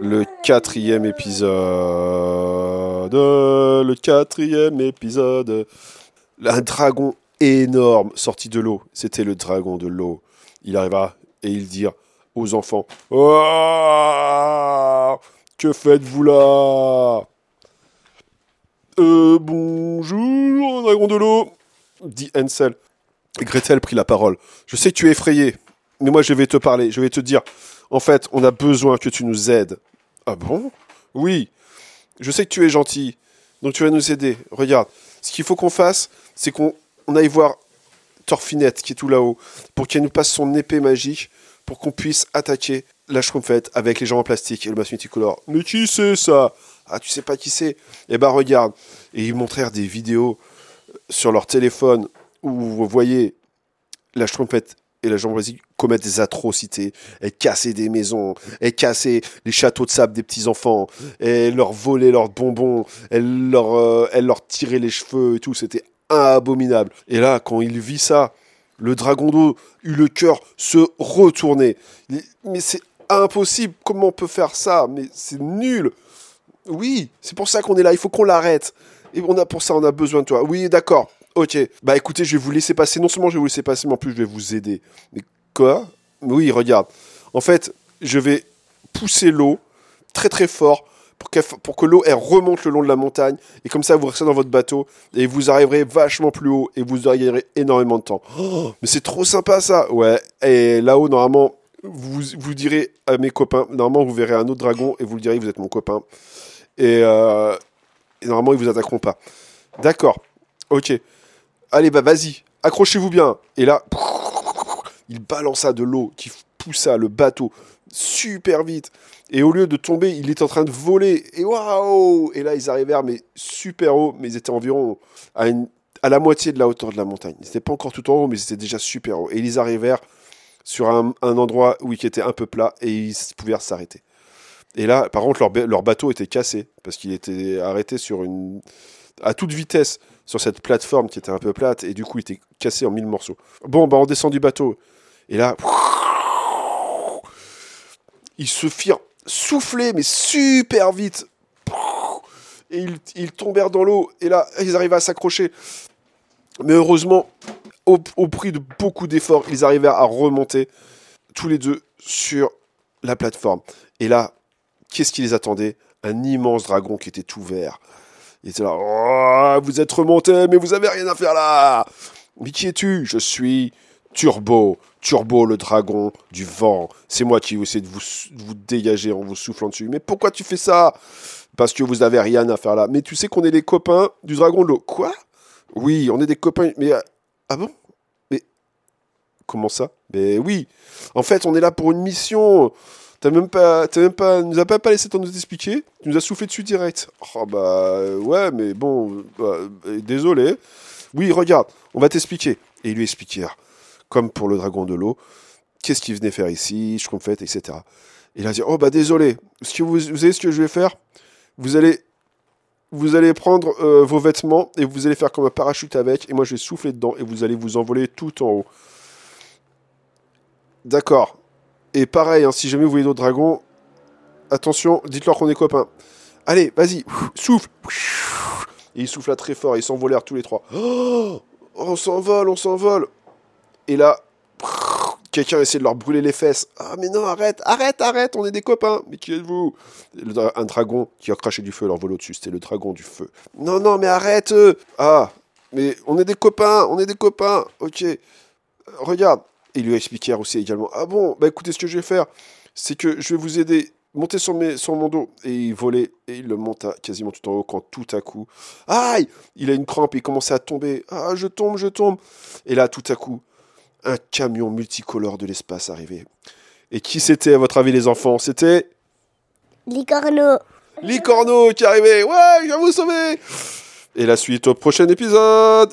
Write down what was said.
Le quatrième épisode. Le quatrième épisode. Un dragon énorme sorti de l'eau. C'était le dragon de l'eau. Il arriva et il dit aux enfants oh, Que faites-vous là? Euh, Bonjour, dragon de l'eau dit Hansel. Et Gretel prit la parole. Je sais que tu es effrayé, mais moi je vais te parler, je vais te dire. En fait, on a besoin que tu nous aides. Ah bon? Oui. Je sais que tu es gentil, donc tu vas nous aider. Regarde, ce qu'il faut qu'on fasse, c'est qu'on aille voir Torfinette qui est tout là-haut, pour qu'elle nous passe son épée magique, pour qu'on puisse attaquer la Schtroumpfette avec les gens en plastique et le masque multicolore. Mais qui c'est ça? Ah, tu sais pas qui c'est? Eh ben regarde. Et ils montrèrent des vidéos sur leur téléphone où vous voyez la Schtroumpfette et la Jambrésie commettent des atrocités. Elle cassait des maisons, elle cassait les châteaux de sable des petits-enfants, elle leur volait leurs bonbons, elle leur, euh, elle leur tirait les cheveux et tout. C'était abominable. Et là, quand il vit ça, le dragon d'eau eut le cœur se retourner. Mais c'est impossible, comment on peut faire ça? Mais c'est nul. Oui, c'est pour ça qu'on est là, il faut qu'on l'arrête. Et on a pour ça, on a besoin de toi. Oui, d'accord. Ok. Bah écoutez, je vais vous laisser passer. Non seulement je vais vous laisser passer, mais en plus je vais vous aider. Mais quoi? Oui, regarde. En fait, je vais pousser l'eau très très fort pour, que l'eau elle remonte le long de la montagne et comme ça vous restez dans votre bateau et vous arriverez vachement plus haut et vous gagnerez énormément de temps. Oh, mais c'est trop sympa ça. Ouais. Et là-haut normalement vous direz à mes copains. Normalement vous verrez un autre dragon et vous le direz vous êtes mon copain. Et, euh, et normalement ils vous attaqueront pas. D'accord. Ok. Allez, bah vas-y, accrochez-vous bien. Et là, il balança de l'eau qui poussa le bateau super vite. Et au lieu de tomber, il était en train de voler. Et waouh Et là, ils arrivèrent, mais super haut. Mais ils étaient environ à, à la moitié de la hauteur de la montagne. Ils n'étaient pas encore tout en haut, mais ils étaient déjà super haut. Et ils arrivèrent sur un, endroit où il était un peu plat et ils pouvaient s'arrêter. Et là, par contre, leur, bateau était cassé parce qu'il était arrêté sur une à toute vitesse sur cette plateforme qui était un peu plate et du coup il était cassé en mille morceaux. Bon, bah on descend du bateau et là, ils se firent souffler mais super vite et ils, tombèrent dans l'eau et là ils arrivaient à s'accrocher. Mais heureusement, au, au prix de beaucoup d'efforts, ils arrivèrent à remonter tous les deux sur la plateforme. Et là, qu'est-ce qui les attendait? Un immense dragon qui était tout vert il là, oh, vous êtes remonté, mais vous avez rien à faire là. Mais qui es-tu? Je suis Turbo, Turbo le dragon du vent. C'est moi qui essaie de vous, vous dégager en vous soufflant dessus. Mais pourquoi tu fais ça? Parce que vous avez rien à faire là. Mais tu sais qu'on est les copains du dragon de l'eau. Quoi? Oui, on est des copains. Mais euh, ah bon? Mais comment ça? Mais oui. En fait, on est là pour une mission. T'as même pas, t'as même pas, nous as pas, laissé temps de nous expliquer. Tu nous as soufflé dessus direct. Oh bah ouais, mais bon, bah, désolé. Oui, regarde, on va t'expliquer. Et ils lui expliquèrent, comme pour le dragon de l'eau, qu'est-ce qu'il venait faire ici, je fait, etc. Et il a dit, oh bah désolé. Ce que vous, vous savez ce que je vais faire? Vous allez vous allez prendre euh, vos vêtements et vous allez faire comme un parachute avec, et moi je vais souffler dedans et vous allez vous envoler tout en haut. D'accord. Et pareil, hein, si jamais vous voyez d'autres dragons, attention, dites-leur qu'on est copains. Allez, vas-y, souffle. Et ils soufflent très fort, ils s'envolèrent tous les trois. Oh, on s'envole, on s'envole. Et là, quelqu'un essaie de leur brûler les fesses. Ah, mais non, arrête, arrête, arrête, on est des copains. Mais qui êtes-vous? Un dragon qui a craché du feu leur vol au-dessus. C'était le dragon du feu. Non, non, mais arrête Ah, mais on est des copains, on est des copains. Ok. Regarde, ils lui expliquèrent aussi également Ah bon, bah écoutez, ce que je vais faire, c'est que je vais vous aider. Montez sur, mes, sur mon dos. Et il volait et il le monta quasiment tout en haut quand tout à coup. Aïe Il a une crampe, il commençait à tomber. Ah, je tombe, je tombe. Et là, tout à coup, un camion multicolore de l'espace arrivait. Et qui c'était, à votre avis, les enfants? C'était. Licorno. Licorno qui arrivait Ouais, je vais vous sauver Et la suite au prochain épisode